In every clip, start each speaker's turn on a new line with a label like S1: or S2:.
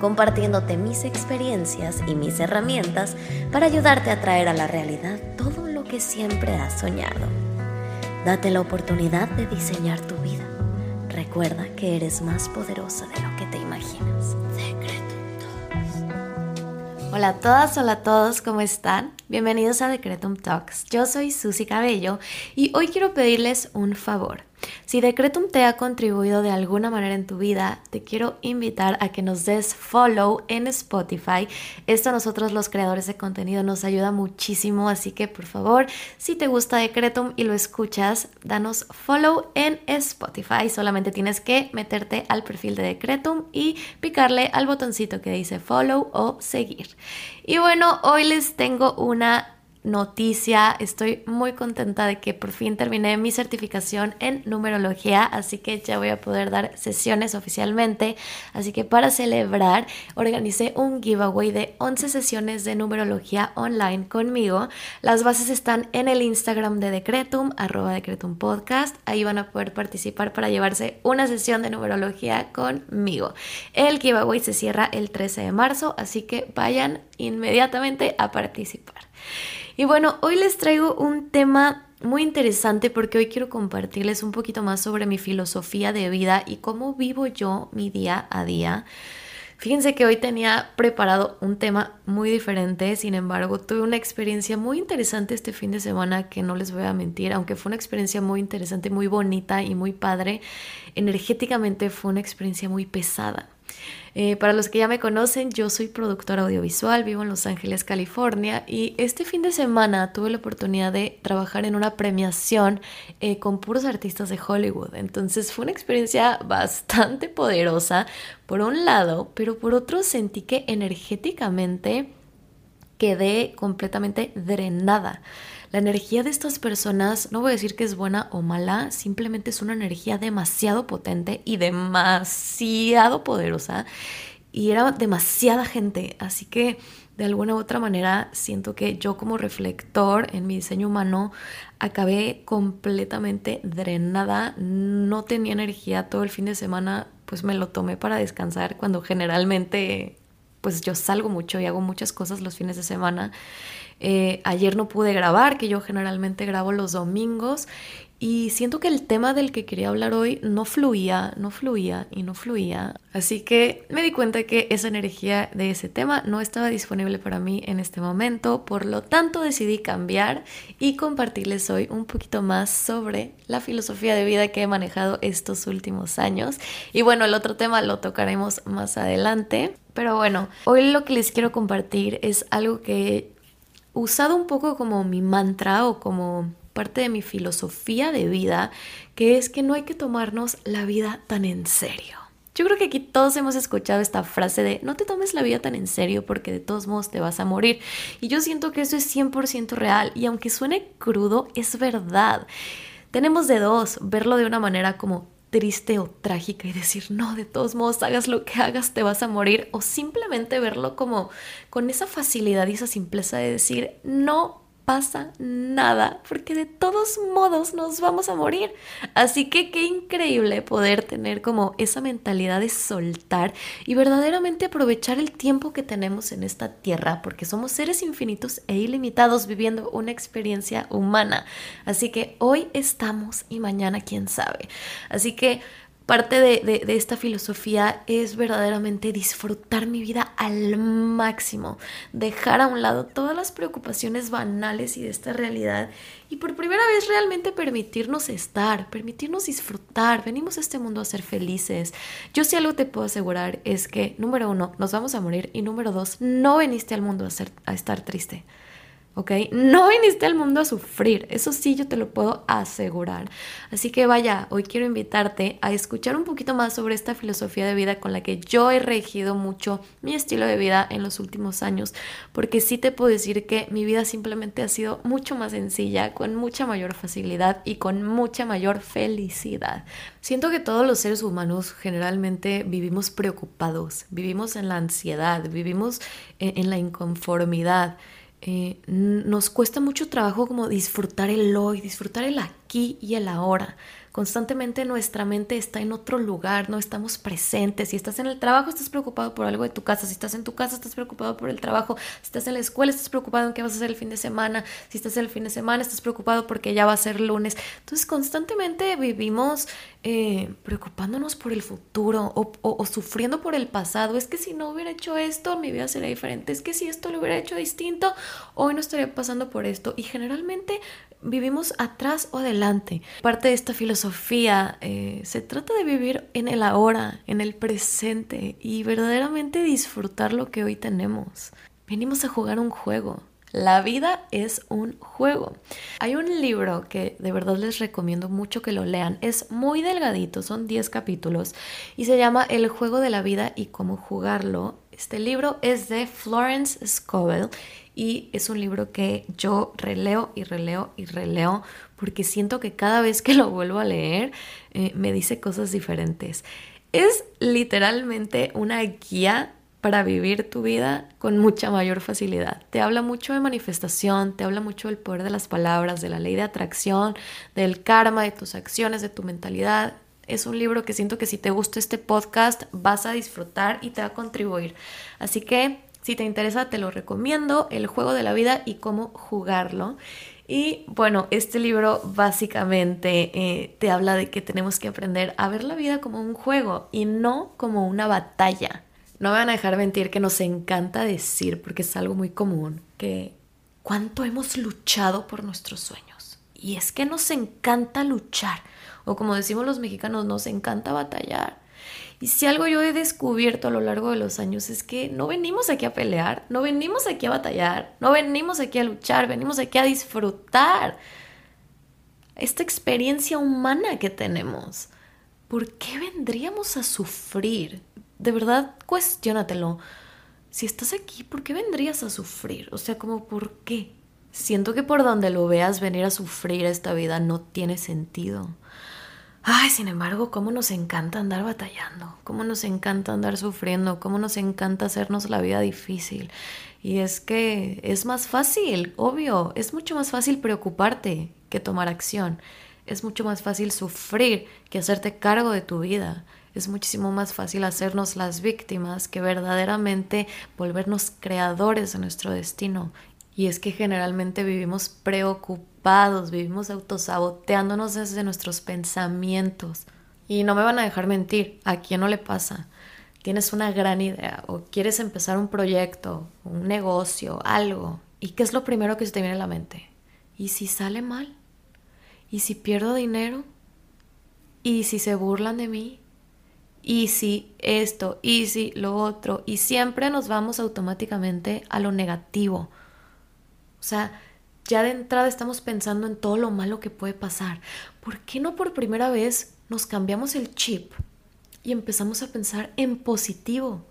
S1: compartiéndote mis experiencias y mis herramientas para ayudarte a traer a la realidad todo lo que siempre has soñado. Date la oportunidad de diseñar tu vida. Recuerda que eres más poderosa de lo que te imaginas. Hola a todas, hola a todos, ¿cómo están? Bienvenidos a Decretum Talks. Yo soy Susy Cabello y hoy quiero pedirles un favor. Si Decretum te ha contribuido de alguna manera en tu vida, te quiero invitar a que nos des follow en Spotify. Esto a nosotros los creadores de contenido nos ayuda muchísimo, así que por favor, si te gusta Decretum y lo escuchas, danos follow en Spotify. Solamente tienes que meterte al perfil de Decretum y picarle al botoncito que dice follow o seguir. Y bueno, hoy les tengo una noticia. Estoy muy contenta de que por fin terminé mi certificación en numerología, así que ya voy a poder dar sesiones oficialmente. Así que para celebrar, organicé un giveaway de 11 sesiones de numerología online conmigo. Las bases están en el Instagram de Decretum, arroba Decretum Podcast. Ahí van a poder participar para llevarse una sesión de numerología conmigo. El giveaway se cierra el 13 de marzo, así que vayan inmediatamente a participar. Y bueno, hoy les traigo un tema muy interesante porque hoy quiero compartirles un poquito más sobre mi filosofía de vida y cómo vivo yo mi día a día. Fíjense que hoy tenía preparado un tema muy diferente, sin embargo tuve una experiencia muy interesante este fin de semana que no les voy a mentir, aunque fue una experiencia muy interesante, muy bonita y muy padre, energéticamente fue una experiencia muy pesada. Eh, para los que ya me conocen, yo soy productora audiovisual, vivo en Los Ángeles, California, y este fin de semana tuve la oportunidad de trabajar en una premiación eh, con puros artistas de Hollywood. Entonces fue una experiencia bastante poderosa, por un lado, pero por otro sentí que energéticamente quedé completamente drenada. La energía de estas personas, no voy a decir que es buena o mala, simplemente es una energía demasiado potente y demasiado poderosa. Y era demasiada gente, así que de alguna u otra manera siento que yo como reflector en mi diseño humano acabé completamente drenada, no tenía energía todo el fin de semana, pues me lo tomé para descansar cuando generalmente pues yo salgo mucho y hago muchas cosas los fines de semana eh, ayer no pude grabar, que yo generalmente grabo los domingos. Y siento que el tema del que quería hablar hoy no fluía, no fluía y no fluía. Así que me di cuenta que esa energía de ese tema no estaba disponible para mí en este momento. Por lo tanto decidí cambiar y compartirles hoy un poquito más sobre la filosofía de vida que he manejado estos últimos años. Y bueno, el otro tema lo tocaremos más adelante. Pero bueno, hoy lo que les quiero compartir es algo que usado un poco como mi mantra o como parte de mi filosofía de vida, que es que no hay que tomarnos la vida tan en serio. Yo creo que aquí todos hemos escuchado esta frase de no te tomes la vida tan en serio porque de todos modos te vas a morir. Y yo siento que eso es 100% real y aunque suene crudo, es verdad. Tenemos de dos, verlo de una manera como triste o trágica y decir, no, de todos modos, hagas lo que hagas, te vas a morir, o simplemente verlo como con esa facilidad y esa simpleza de decir, no pasa nada, porque de todos modos nos vamos a morir. Así que qué increíble poder tener como esa mentalidad de soltar y verdaderamente aprovechar el tiempo que tenemos en esta tierra, porque somos seres infinitos e ilimitados viviendo una experiencia humana. Así que hoy estamos y mañana quién sabe. Así que Parte de, esta filosofía es verdaderamente disfrutar mi vida al máximo, dejar a un lado todas las preocupaciones banales y de esta realidad y por primera vez realmente permitirnos estar, permitirnos disfrutar. Venimos a este mundo a ser felices. Yo sí algo te puedo asegurar es que, número uno, nos vamos a morir y número dos, no veniste al mundo a, ser, a estar triste. ¿Ok? No viniste al mundo a sufrir, eso sí yo te lo puedo asegurar. Así que vaya, hoy quiero invitarte a escuchar un poquito más sobre esta filosofía de vida con la que yo he regido mucho mi estilo de vida en los últimos años, porque sí te puedo decir que mi vida simplemente ha sido mucho más sencilla, con mucha mayor facilidad y con mucha mayor felicidad. Siento que todos los seres humanos generalmente vivimos preocupados, vivimos en la ansiedad, vivimos en, la inconformidad. Eh, nos cuesta mucho trabajo como disfrutar el hoy, disfrutar el aquí y el ahora. Constantemente nuestra mente está en otro lugar, no estamos presentes. Si estás en el trabajo, estás preocupado por algo de tu casa. Si estás en tu casa, estás preocupado por el trabajo. Si estás en la escuela, estás preocupado en qué vas a hacer el fin de semana. Si estás el fin de semana, estás preocupado porque ya va a ser lunes. Entonces, constantemente vivimos eh, preocupándonos por el futuro o, sufriendo por el pasado. Es que si no hubiera hecho esto, mi vida sería diferente. Es que si esto lo hubiera hecho distinto, hoy no estaría pasando por esto. Y generalmente vivimos atrás o adelante. Parte de esta filosofía eh, se trata de vivir en el ahora, en el presente y verdaderamente disfrutar lo que hoy tenemos. Venimos a jugar un juego. La vida es un juego. Hay un libro que de verdad les recomiendo mucho que lo lean. Es muy delgadito, son 10 capítulos y se llama El juego de la vida y cómo jugarlo. Este libro es de Florence Scovel y es un libro que yo releo y releo y releo porque siento que cada vez que lo vuelvo a leer eh, me dice cosas diferentes. Es literalmente una guía para vivir tu vida con mucha mayor facilidad. Te habla mucho de manifestación, te habla mucho del poder de las palabras, de la ley de atracción, del karma, de tus acciones, de tu mentalidad. Es un libro que siento que si te gusta este podcast vas a disfrutar y te va a contribuir. Así que si te interesa, te lo recomiendo, El juego de la vida y cómo jugarlo. Y bueno, este libro básicamente eh, te habla de que tenemos que aprender a ver la vida como un juego y no como una batalla. No me van a dejar mentir que nos encanta decir, porque es algo muy común, que cuánto hemos luchado por nuestros sueños. Y es que nos encanta luchar, o como decimos los mexicanos, nos encanta batallar. Y si algo yo he descubierto a lo largo de los años es que no venimos aquí a pelear, no venimos aquí a batallar, no venimos aquí a luchar, venimos aquí a disfrutar esta experiencia humana que tenemos. ¿Por qué vendríamos a sufrir? De verdad, cuestiónatelo. Si estás aquí, ¿por qué vendrías a sufrir? O sea, como ¿por qué? Siento que por donde lo veas venir a sufrir esta vida no tiene sentido. Ay, sin embargo, cómo nos encanta andar batallando, cómo nos encanta andar sufriendo, cómo nos encanta hacernos la vida difícil. Y es que es más fácil, obvio, es mucho más fácil preocuparte que tomar acción. Es mucho más fácil sufrir que hacerte cargo de tu vida. Es muchísimo más fácil hacernos las víctimas que verdaderamente volvernos creadores de nuestro destino. Y es que generalmente vivimos preocupados vivimos autosaboteándonos desde nuestros pensamientos. Y no me van a dejar mentir, ¿a quién no le pasa? Tienes una gran idea o quieres empezar un proyecto, un negocio, algo. ¿Y qué es lo primero que se te viene a la mente? ¿Y si sale mal? ¿Y si pierdo dinero? ¿Y si se burlan de mí? ¿Y si esto? ¿Y si lo otro? Y siempre nos vamos automáticamente a lo negativo. O sea, ya de entrada estamos pensando en todo lo malo que puede pasar. ¿Por qué no por primera vez nos cambiamos el chip y empezamos a pensar en positivo?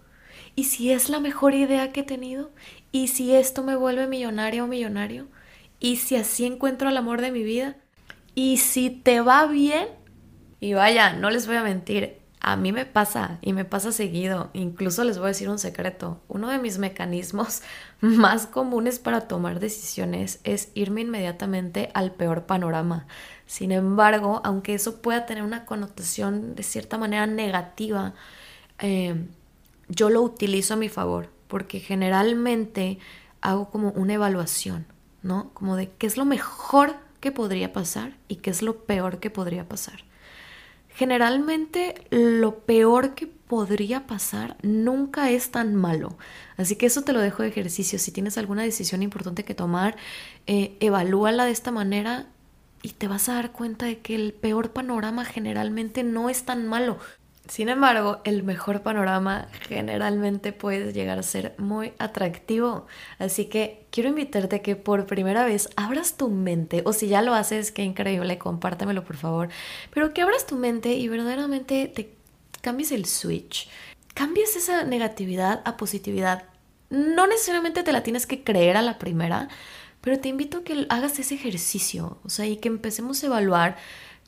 S1: ¿Y si es la mejor idea que he tenido? ¿Y si esto me vuelve millonaria o millonario? ¿Y si así encuentro el amor de mi vida? ¿Y si te va bien? Y vaya, no les voy a mentir, a mí me pasa y me pasa seguido. Incluso les voy a decir un secreto. Uno de mis mecanismos más comunes para tomar decisiones es irme inmediatamente al peor panorama. Sin embargo, aunque eso pueda tener una connotación de cierta manera negativa, eh, yo lo utilizo a mi favor porque generalmente hago como una evaluación, ¿no? Como de qué es lo mejor que podría pasar y qué es lo peor que podría pasar generalmente lo peor que podría pasar nunca es tan malo. Así que eso te lo dejo de ejercicio. Si tienes alguna decisión importante que tomar, eh, evalúala de esta manera y te vas a dar cuenta de que el peor panorama generalmente no es tan malo. Sin embargo, el mejor panorama generalmente puede llegar a ser muy atractivo. Así que quiero invitarte a que por primera vez abras tu mente, o si ya lo haces, qué increíble, compártemelo por favor, pero que abras tu mente y verdaderamente te cambies el switch, cambies esa negatividad a positividad. No necesariamente te la tienes que creer a la primera, pero te invito a que hagas ese ejercicio, o sea, y que empecemos a evaluar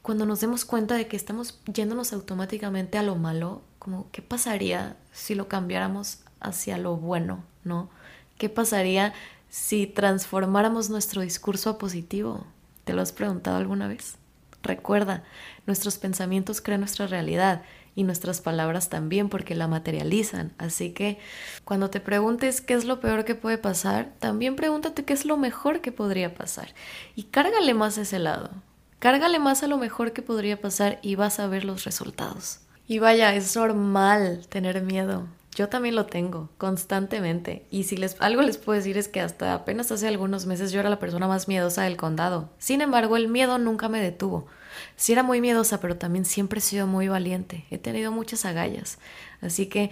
S1: cuando nos demos cuenta de que estamos yéndonos automáticamente a lo malo, como qué pasaría si lo cambiáramos hacia lo bueno, ¿no? ¿Qué pasaría si transformáramos nuestro discurso a positivo? ¿Te lo has preguntado alguna vez? Recuerda, nuestros pensamientos crean nuestra realidad y nuestras palabras también porque la materializan. Así que cuando te preguntes qué es lo peor que puede pasar, también pregúntate qué es lo mejor que podría pasar y cárgale más ese lado. Cárgale más a lo mejor que podría pasar y vas a ver los resultados. Y vaya, es normal tener miedo. Yo también lo tengo constantemente. Y si les, algo les puedo decir es que hasta apenas hace algunos meses yo era la persona más miedosa del condado. Sin embargo, el miedo nunca me detuvo. Sí era muy miedosa, pero también siempre he sido muy valiente. He tenido muchas agallas. Así que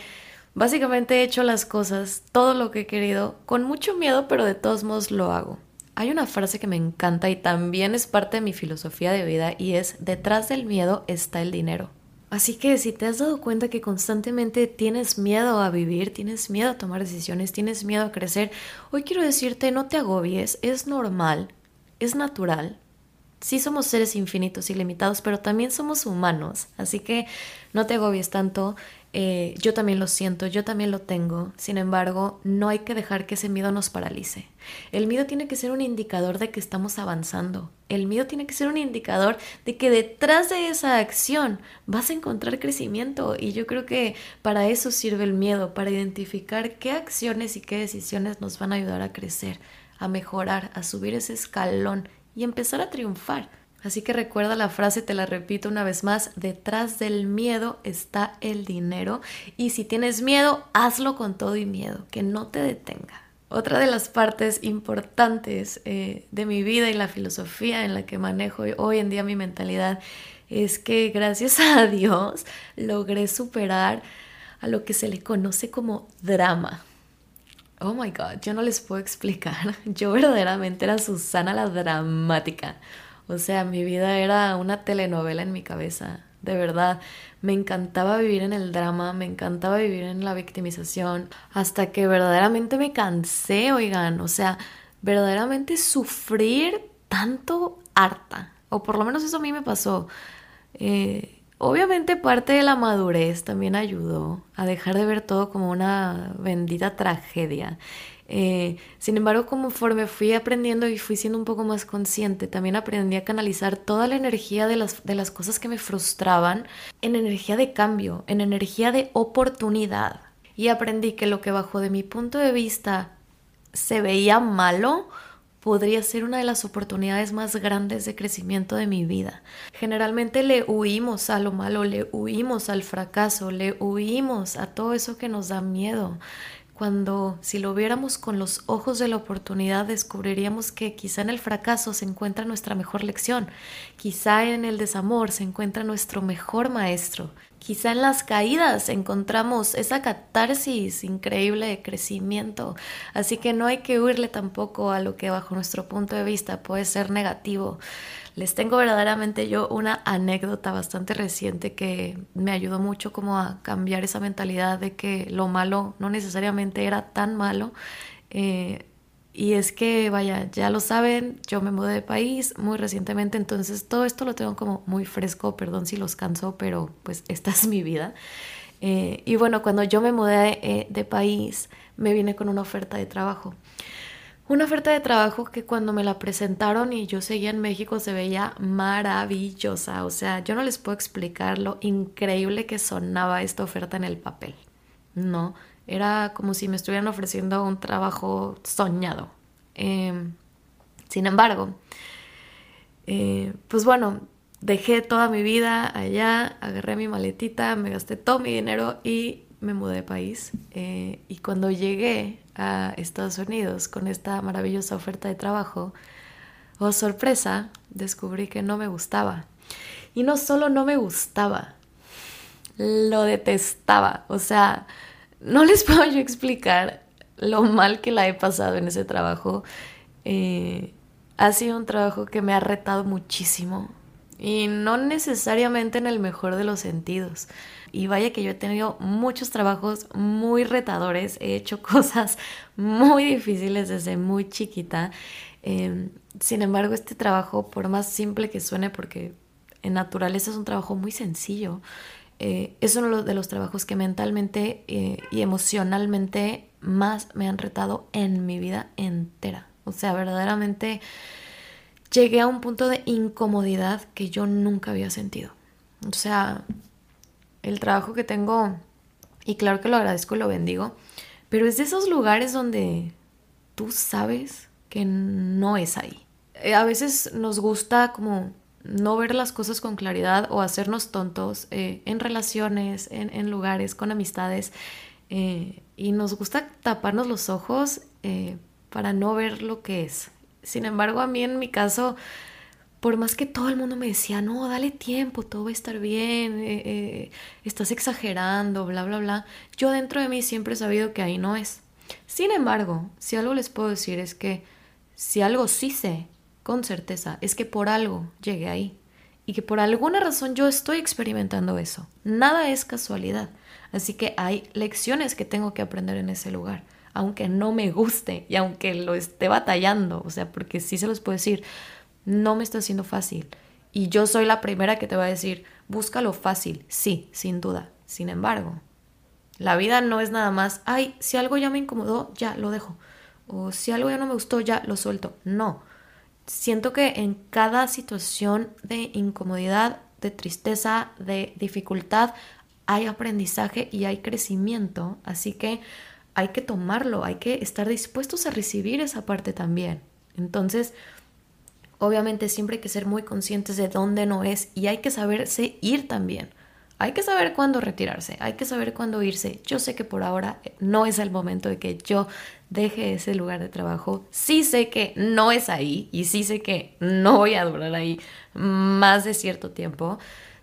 S1: básicamente he hecho las cosas, todo lo que he querido, con mucho miedo, pero de todos modos lo hago. Hay una frase que me encanta y también es parte de mi filosofía de vida y es, detrás del miedo está el dinero. Así que si te has dado cuenta que constantemente tienes miedo a vivir, tienes miedo a tomar decisiones, tienes miedo a crecer, hoy quiero decirte, no te agobies, es normal, es natural. Sí somos seres infinitos y limitados, pero también somos humanos, así que no te agobies tanto, eh, yo también lo siento, yo también lo tengo. Sin embargo, no hay que dejar que ese miedo nos paralice. El miedo tiene que ser un indicador de que estamos avanzando. El miedo tiene que ser un indicador de que detrás de esa acción vas a encontrar crecimiento. Y yo creo que para eso sirve el miedo, para identificar qué acciones y qué decisiones nos van a ayudar a crecer, a mejorar, a subir ese escalón y empezar a triunfar. Así que recuerda la frase, te la repito una vez más, detrás del miedo está el dinero y si tienes miedo, hazlo con todo y miedo, que no te detenga. Otra de las partes importantes eh, de mi vida y la filosofía en la que manejo hoy en día mi mentalidad es que gracias a Dios logré superar a lo que se le conoce como drama. Oh my God, yo no les puedo explicar. Yo verdaderamente era Susana la dramática. O sea, mi vida era una telenovela en mi cabeza, de verdad. Me encantaba vivir en el drama, me encantaba vivir en la victimización, hasta que verdaderamente me cansé, oigan, o sea, verdaderamente sufrir tanto harta, o por lo menos eso a mí me pasó. Eh, obviamente parte de la madurez también ayudó a dejar de ver todo como una bendita tragedia eh, sin embargo, conforme fui aprendiendo y fui siendo un poco más consciente, también aprendí a canalizar toda la energía de las, de las cosas que me frustraban en energía de cambio, en energía de oportunidad. Y aprendí que lo que bajo de mi punto de vista se veía malo, podría ser una de las oportunidades más grandes de crecimiento de mi vida. Generalmente le huimos a lo malo, le huimos al fracaso, le huimos a todo eso que nos da miedo cuando si lo viéramos con los ojos de la oportunidad descubriríamos que quizá en el fracaso se encuentra nuestra mejor lección, quizá en el desamor se encuentra nuestro mejor maestro, quizá en las caídas encontramos esa catarsis increíble de crecimiento, así que no hay que huirle tampoco a lo que bajo nuestro punto de vista puede ser negativo. Les tengo verdaderamente yo una anécdota bastante reciente que me ayudó mucho como a cambiar esa mentalidad de que lo malo no necesariamente era tan malo. Eh, y es que, vaya, ya lo saben, yo me mudé de país muy recientemente, entonces todo esto lo tengo como muy fresco, perdón si los canso, pero pues esta es mi vida. Eh, y bueno, cuando yo me mudé eh, de país, me vine con una oferta de trabajo. Una oferta de trabajo que cuando me la presentaron y yo seguía en México se veía maravillosa. O sea, yo no les puedo explicar lo increíble que sonaba esta oferta en el papel. No, era como si me estuvieran ofreciendo un trabajo soñado. Em, sin embargo, eh, pues bueno, dejé toda mi vida allá, agarré mi maletita, me gasté todo mi dinero y me mudé de país. Eh, y cuando llegué a Estados Unidos con esta maravillosa oferta de trabajo, oh sorpresa, descubrí que no me gustaba. Y no solo no me gustaba, lo detestaba. O sea, no les puedo yo explicar lo mal que la he pasado en ese trabajo. Eh, ha sido un trabajo que me ha retado muchísimo y no necesariamente en el mejor de los sentidos. Y vaya que yo he tenido muchos trabajos muy retadores, he hecho cosas muy difíciles desde muy chiquita. Em, sin embargo, este trabajo, por más simple que suene, porque en naturaleza es un trabajo muy sencillo, eh, es uno de los trabajos que mentalmente eh, y emocionalmente más me han retado en mi vida entera. O sea, verdaderamente llegué a un punto de incomodidad que yo nunca había sentido. O sea, el trabajo que tengo, y claro que lo agradezco y lo bendigo, pero es de esos lugares donde tú sabes que no es ahí. Eh, a veces nos gusta como no ver las cosas con claridad o hacernos tontos eh, en relaciones, en, lugares, con amistades, eh, y nos gusta taparnos los ojos para no ver lo que es. Sin embargo, a mí en mi caso, por más que todo el mundo me decía, no, dale tiempo, todo va a estar bien, eh, eh, estás exagerando, bla, bla, bla, yo dentro de mí siempre he sabido que ahí no es. Sin embargo, si algo les puedo decir es que si algo sí sé con certeza, es que por algo llegué ahí y que por alguna razón yo estoy experimentando eso. Nada es casualidad. Así que hay lecciones que tengo que aprender en ese lugar aunque no me guste y aunque lo esté batallando, o sea, porque sí se los puedo decir, no me está haciendo fácil. Y yo soy la primera que te va a decir, búscalo fácil, sí, sin duda. Sin embargo, la vida no es nada más, ay, si algo ya me incomodó, ya lo dejo. O si algo ya no me gustó, ya lo suelto. No. Siento que en cada situación de incomodidad, de tristeza, de dificultad, hay aprendizaje y hay crecimiento. Así que hay que tomarlo, hay que estar dispuestos a recibir esa parte también. Entonces, obviamente siempre hay que ser muy conscientes de dónde no es y hay que saberse ir también. Hay que saber cuándo retirarse, hay que saber cuándo irse. Yo sé que por ahora no es el momento de que yo deje ese lugar de trabajo. Sí sé que no es ahí y sí sé que no voy a durar ahí más de cierto tiempo.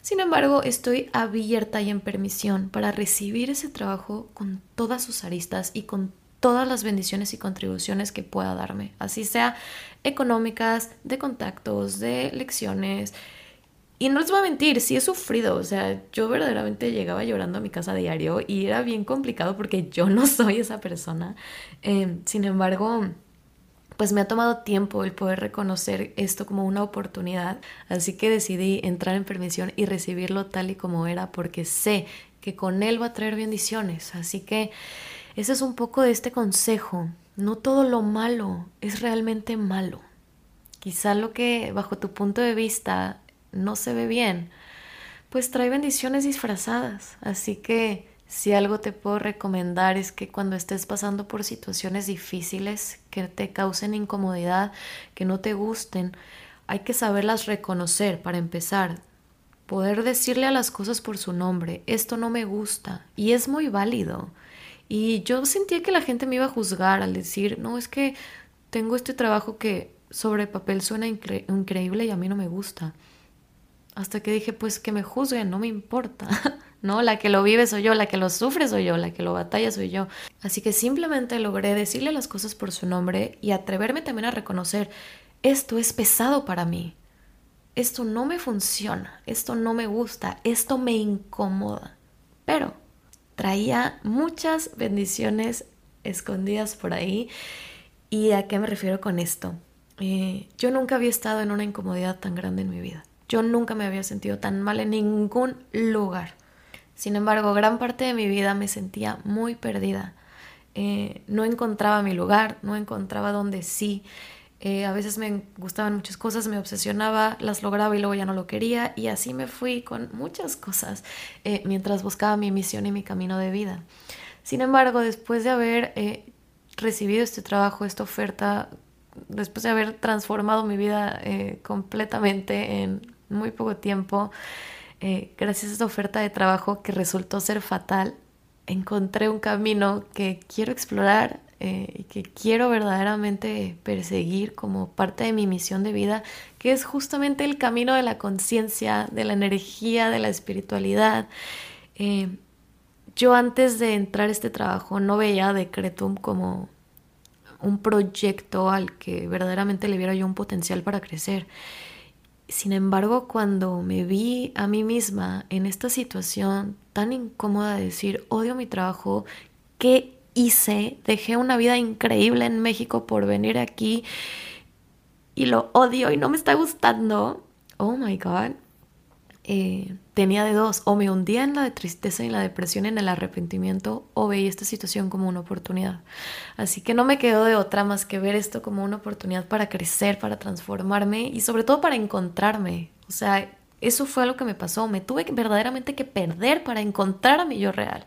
S1: Sin embargo, estoy abierta y en permisión para recibir ese trabajo con todas sus aristas y con todas las bendiciones y contribuciones que pueda darme, así sea económicas, de contactos, de lecciones. Y no les voy a mentir, sí he sufrido, o sea, yo verdaderamente llegaba llorando a mi casa diario y era bien complicado porque yo no soy esa persona. Eh, sin embargo, pues me ha tomado tiempo el poder reconocer esto como una oportunidad, así que decidí entrar en permisión y recibirlo tal y como era porque sé que con él va a traer bendiciones, así que ese es un poco de este consejo, no todo lo malo es realmente malo, quizá lo que bajo tu punto de vista no se ve bien, pues trae bendiciones disfrazadas, así que si algo te puedo recomendar es que cuando estés pasando por situaciones difíciles que te causen incomodidad, que no te gusten, hay que saberlas reconocer para empezar. Poder decirle a las cosas por su nombre, esto no me gusta y es muy válido. Y yo sentía que la gente me iba a juzgar al decir, no, es que tengo este trabajo que sobre papel suena increíble y a mí no me gusta. Hasta que dije, pues que me juzguen, no me importa. ¿no? La que lo vive soy yo, la que lo sufre soy yo, la que lo batalla soy yo. Así que simplemente logré decirle las cosas por su nombre y atreverme también a reconocer, esto es pesado para mí, esto no me funciona, esto no me gusta, esto me incomoda. Pero traía muchas bendiciones escondidas por ahí. ¿Y a qué me refiero con esto? Eh, yo nunca había estado en una incomodidad tan grande en mi vida. Yo nunca me había sentido tan mal en ningún lugar. Sin embargo, gran parte de mi vida me sentía muy perdida. Eh, no encontraba mi lugar, no encontraba dónde sí. Eh, a veces me gustaban muchas cosas, me obsesionaba, las lograba y luego ya no lo quería y así me fui con muchas cosas eh, mientras buscaba mi misión y mi camino de vida. Sin embargo, después de haber recibido este trabajo, esta oferta, después de haber transformado mi vida completamente en muy poco tiempo, eh, gracias a esta oferta de trabajo que resultó ser fatal, encontré un camino que quiero explorar eh, y que quiero verdaderamente perseguir como parte de mi misión de vida, que es justamente el camino de la conciencia, de la energía, de la espiritualidad. Eh, yo antes de entrar a este trabajo no veía Decretum como un proyecto al que verdaderamente le viera yo un potencial para crecer. Sin embargo, cuando me vi a mí misma en esta situación tan incómoda de decir, odio mi trabajo, ¿qué hice? Dejé una vida increíble en México por venir aquí y lo odio y no me está gustando. Oh my God. Eh, tenía de dos, o me hundía en la tristeza y la depresión, en el arrepentimiento, o veía esta situación como una oportunidad. Así que no me quedó de otra más que ver esto como una oportunidad para crecer, para transformarme y sobre todo para encontrarme. O sea, eso fue lo que me pasó. Me tuve verdaderamente que perder para encontrar a mi yo real.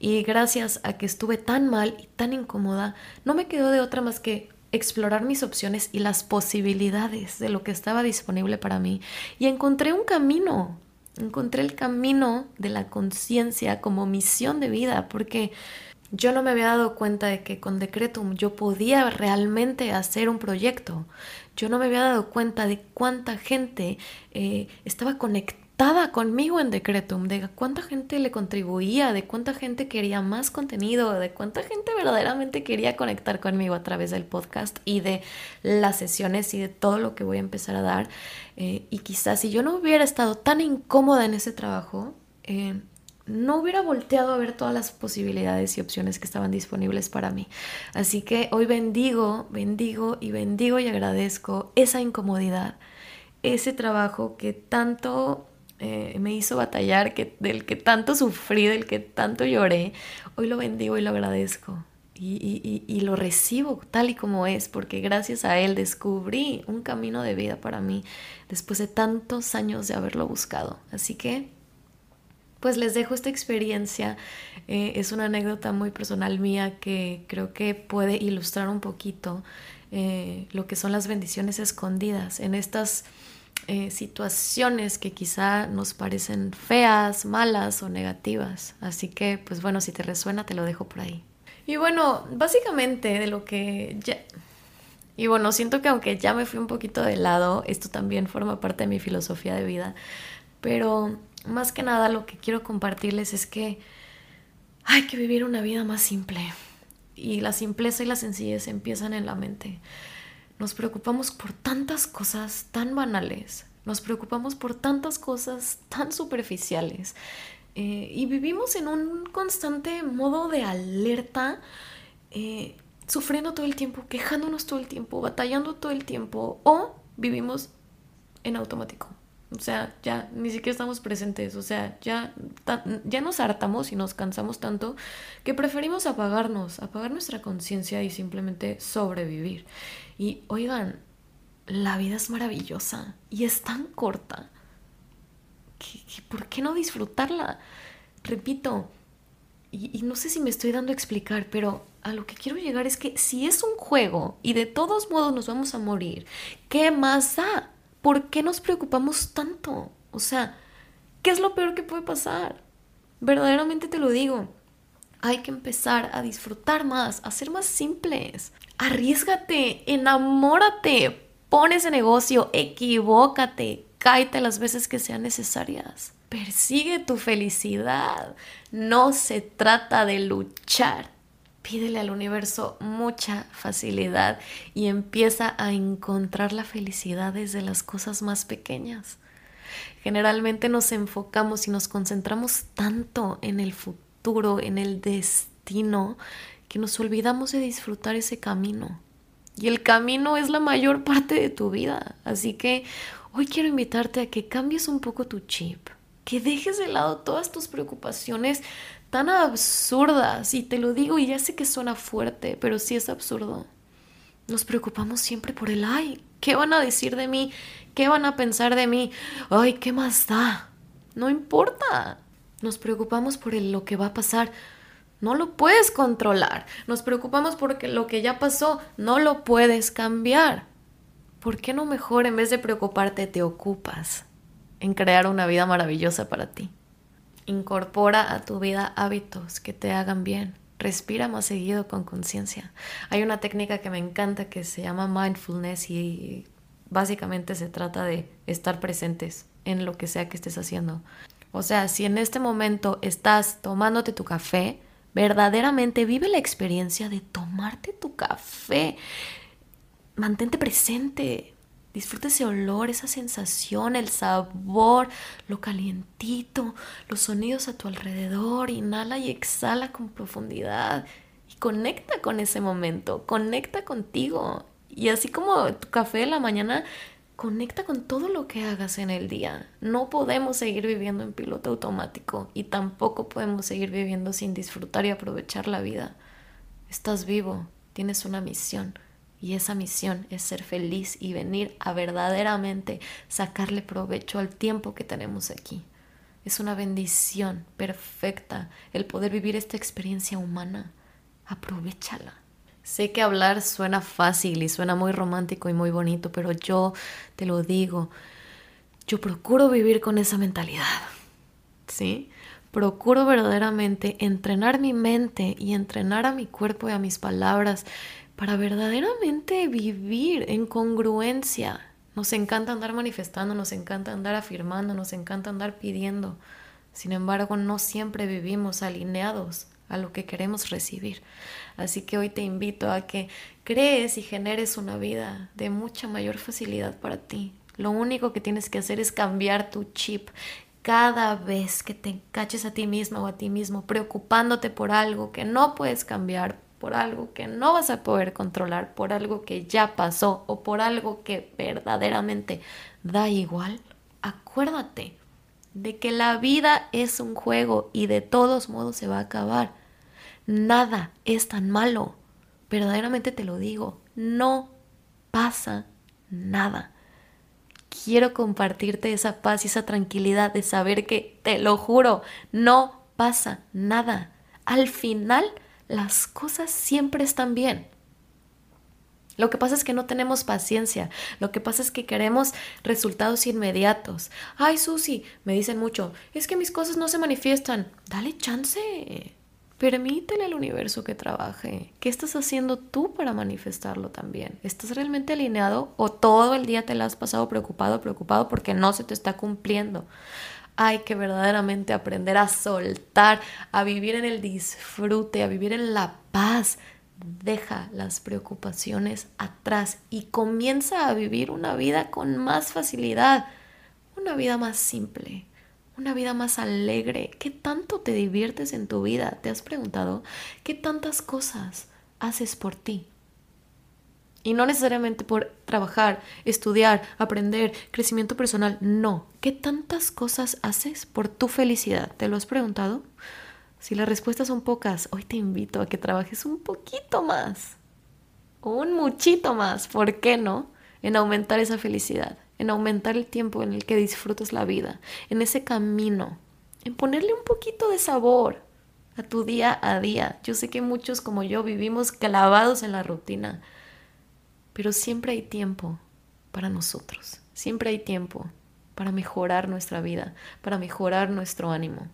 S1: Y gracias a que estuve tan mal y tan incómoda, no me quedó de otra más que explorar mis opciones y las posibilidades de lo que estaba disponible para mí. Y encontré un camino, encontré el camino de la conciencia como misión de vida, porque yo no me había dado cuenta de que con Decretum yo podía realmente hacer un proyecto. Yo no me había dado cuenta de cuánta gente eh, estaba conectada estaba conmigo en Decretum, de cuánta gente le contribuía, de cuánta gente quería más contenido, de cuánta gente verdaderamente quería conectar conmigo a través del podcast y de las sesiones y de todo lo que voy a empezar a dar. Eh, y quizás si yo no hubiera estado tan incómoda en ese trabajo, eh, no hubiera volteado a ver todas las posibilidades y opciones que estaban disponibles para mí. Así que hoy bendigo, bendigo y bendigo y agradezco esa incomodidad, ese trabajo que tanto eh, me hizo batallar, del que tanto sufrí, del que tanto lloré, hoy lo bendigo y lo agradezco. Y, y, lo recibo tal y como es, porque gracias a él descubrí un camino de vida para mí después de tantos años de haberlo buscado. Así que, pues les dejo esta experiencia. Eh, es una anécdota muy personal mía que creo que puede ilustrar un poquito eh, lo que son las bendiciones escondidas en estas eh, situaciones que quizá nos parecen feas, malas o negativas. Así que, pues bueno, si te resuena, te lo dejo por ahí. Y bueno, básicamente de lo que ya... Y bueno, siento que aunque ya me fui un poquito de lado, esto también forma parte de mi filosofía de vida. Pero más que nada lo que quiero compartirles es que hay que vivir una vida más simple. Y la simpleza y la sencillez empiezan en la mente. Nos preocupamos por tantas cosas tan banales, nos preocupamos por tantas cosas tan superficiales eh, y vivimos en un constante modo de alerta, eh, sufriendo todo el tiempo, quejándonos todo el tiempo, batallando todo el tiempo o vivimos en automático. O sea, ya ni siquiera estamos presentes, o sea, ya, ya nos hartamos y nos cansamos tanto que preferimos apagarnos, apagar nuestra conciencia y simplemente sobrevivir. Y oigan, la vida es maravillosa y es tan corta. por qué no disfrutarla? Repito, y, y no sé si me estoy dando a explicar, pero a lo que quiero llegar es que si es un juego y de todos modos nos vamos a morir, ¿qué más da? ¿por qué nos preocupamos tanto? O sea, ¿qué es lo peor que puede pasar? Verdaderamente te lo digo. Hay que empezar a disfrutar más, a ser más simples. Arriesgate, enamórate, pon ese negocio, equivócate, cáete las veces que sean necesarias. Persigue tu felicidad. No se trata de luchar, Pídele al universo mucha facilidad y empieza a encontrar la felicidad desde las cosas más pequeñas. Generalmente nos enfocamos y nos concentramos tanto en el futuro, en el destino, que nos olvidamos de disfrutar ese camino. Y el camino es la mayor parte de tu vida. Así que hoy quiero invitarte a que cambies un poco tu chip, que dejes de lado todas tus preocupaciones tan absurdas. Y te lo digo y ya sé que suena fuerte, pero sí es absurdo. Nos preocupamos siempre por el ay. ¿Qué van a decir de mí? ¿Qué van a pensar de mí? Ay, ¿qué más da? No importa. Nos preocupamos por lo que va a pasar. No lo puedes controlar. Nos preocupamos porque lo que ya pasó no lo puedes cambiar. ¿Por qué no mejor en vez de preocuparte te ocupas en crear una vida maravillosa para ti? Incorpora a tu vida hábitos que te hagan bien. Respira más seguido con conciencia. Hay una técnica que me encanta que se llama mindfulness y básicamente se trata de estar presentes en lo que sea que estés haciendo. O sea, si en este momento estás tomándote tu café, verdaderamente vive la experiencia de tomarte tu café. Mantente presente, disfruta ese olor, esa sensación, el sabor, lo calientito, los sonidos a tu alrededor, inhala y exhala con profundidad y conecta con ese momento, conecta contigo. Y así como tu café de la mañana Conecta con todo lo que hagas en el día. No podemos seguir viviendo en piloto automático y tampoco podemos seguir viviendo sin disfrutar y aprovechar la vida. Estás vivo, tienes una misión y esa misión es ser feliz y venir a verdaderamente sacarle provecho al tiempo que tenemos aquí. Es una bendición perfecta el poder vivir esta experiencia humana. Aprovechala. Sé que hablar suena fácil y suena muy romántico y muy bonito, pero yo te lo digo, yo procuro vivir con esa mentalidad. ¿Sí? Procuro verdaderamente entrenar mi mente y entrenar a mi cuerpo y a mis palabras para verdaderamente vivir en congruencia. Nos encanta andar manifestando, nos encanta andar afirmando, nos encanta andar pidiendo. Sin embargo, no siempre vivimos alineados a lo que queremos recibir. Así que hoy te invito a que crees y generes una vida de mucha mayor facilidad para ti. Lo único que tienes que hacer es cambiar tu chip cada vez que te caches a ti misma o a ti mismo preocupándote por algo que no puedes cambiar, por algo que no vas a poder controlar, por algo que ya pasó o por algo que verdaderamente da igual, acuérdate de que la vida es un juego y de todos modos se va a acabar. Nada es tan malo. Verdaderamente te lo digo, no pasa nada. Quiero compartirte esa paz y esa tranquilidad de saber que, te lo juro, no pasa nada. Al final, las cosas siempre están bien. Lo que pasa es que no tenemos paciencia. Lo que pasa es que queremos resultados inmediatos. Ay, Susi, me dicen mucho, es que mis cosas no se manifiestan. Dale chance. Permítele al universo que trabaje. ¿Qué estás haciendo tú para manifestarlo también? ¿Estás realmente alineado o todo el día te la has pasado preocupado, preocupado porque no se te está cumpliendo? Hay que verdaderamente aprender a soltar, a vivir en el disfrute, a vivir en la paz. Deja las preocupaciones atrás y comienza a vivir una vida con más facilidad, una vida más simple, una vida más alegre. ¿Qué tanto te diviertes en tu vida? ¿Te has preguntado qué tantas cosas haces por ti? Y no necesariamente por trabajar, estudiar, aprender, crecimiento personal. No. ¿Qué tantas cosas haces por tu felicidad? ¿Te lo has preguntado? Si las respuestas son pocas, hoy te invito a que trabajes un poquito más. Un muchito más. ¿Por qué no? En aumentar esa felicidad en aumentar el tiempo en el que disfrutas la vida, en ese camino, en ponerle un poquito de sabor a tu día a día. Yo sé que muchos como yo vivimos clavados en la rutina, pero siempre hay tiempo para nosotros, siempre hay tiempo para mejorar nuestra vida, para mejorar nuestro ánimo.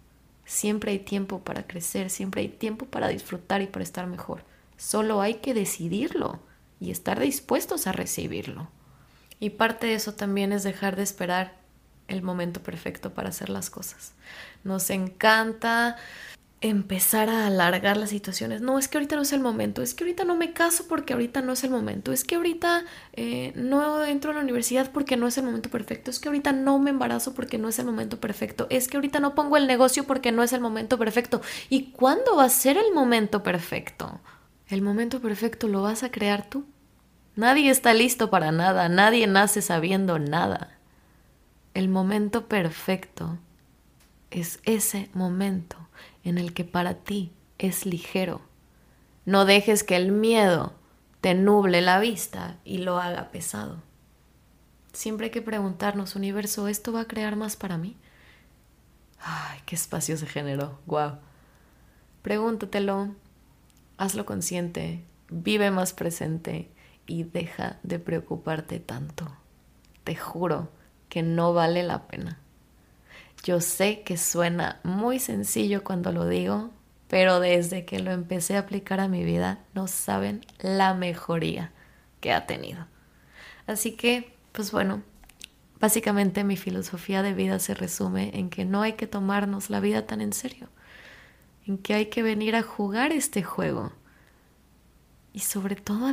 S1: Siempre hay tiempo para crecer, siempre hay tiempo para disfrutar y para estar mejor. Solo hay que decidirlo y estar dispuestos a recibirlo. Y parte de eso también es dejar de esperar el momento perfecto para hacer las cosas. Nos encanta empezar a alargar las situaciones. No, es que ahorita no es el momento, es que ahorita no me caso porque ahorita no es el momento, es que ahorita eh, no entro a la universidad porque no es el momento perfecto, es que ahorita no me embarazo porque no es el momento perfecto, es que ahorita no pongo el negocio porque no es el momento perfecto. ¿Y cuándo va a ser el momento perfecto? El momento perfecto lo vas a crear tú. Nadie está listo para nada, nadie nace sabiendo nada. El momento perfecto es ese momento en el que para ti es ligero. No dejes que el miedo te nuble la vista y lo haga pesado. Siempre hay que preguntarnos, universo, ¿esto va a crear más para mí? Ay, qué espacio se generó. Wow. Pregúntatelo, hazlo consciente, vive más presente y deja de preocuparte tanto. Te juro que no vale la pena. Yo sé que suena muy sencillo cuando lo digo, pero desde que lo empecé a aplicar a mi vida no saben la mejoría que ha tenido. Así que, pues bueno, Básicamente mi filosofía de vida se resume en que no hay que tomarnos la vida tan en serio, en que hay que venir a jugar este juego y sobre todo a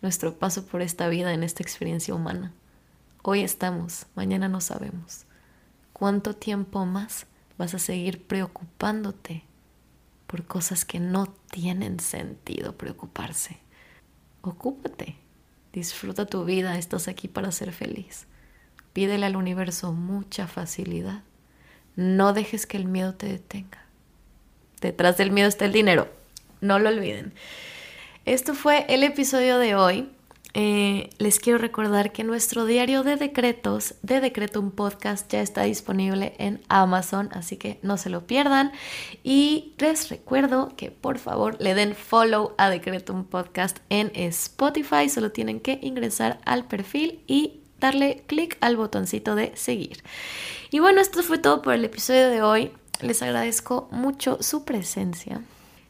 S1: nuestro paso por esta vida en esta experiencia humana. Hoy estamos, mañana no sabemos. ¿Cuánto tiempo más vas a seguir preocupándote por cosas que no tienen sentido preocuparse? Ocúpate, disfruta tu vida, estás aquí para ser feliz. Pídele al universo mucha facilidad. No dejes que el miedo te detenga. Detrás del miedo está el dinero, no lo olviden. Esto fue el episodio de hoy. Eh, les quiero recordar que nuestro diario de decretos de Decretum Podcast ya está disponible en Amazon, así que no se lo pierdan. Y les recuerdo que por favor le den follow a Decretum Podcast en Spotify. Solo tienen que ingresar al perfil y darle clic al botoncito de seguir. Y bueno, esto fue todo por el episodio de hoy. Les agradezco mucho su presencia.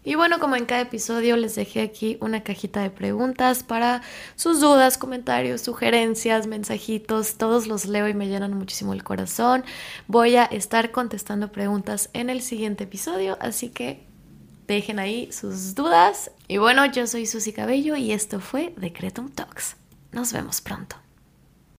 S1: Y bueno, como en cada episodio les dejé aquí una cajita de preguntas para sus dudas, comentarios, sugerencias, mensajitos, todos los leo y me llenan muchísimo el corazón. Voy a estar contestando preguntas en el siguiente episodio, así que dejen ahí sus dudas. Y bueno, yo soy Susy Cabello y esto fue Decretum Talks. Nos vemos pronto.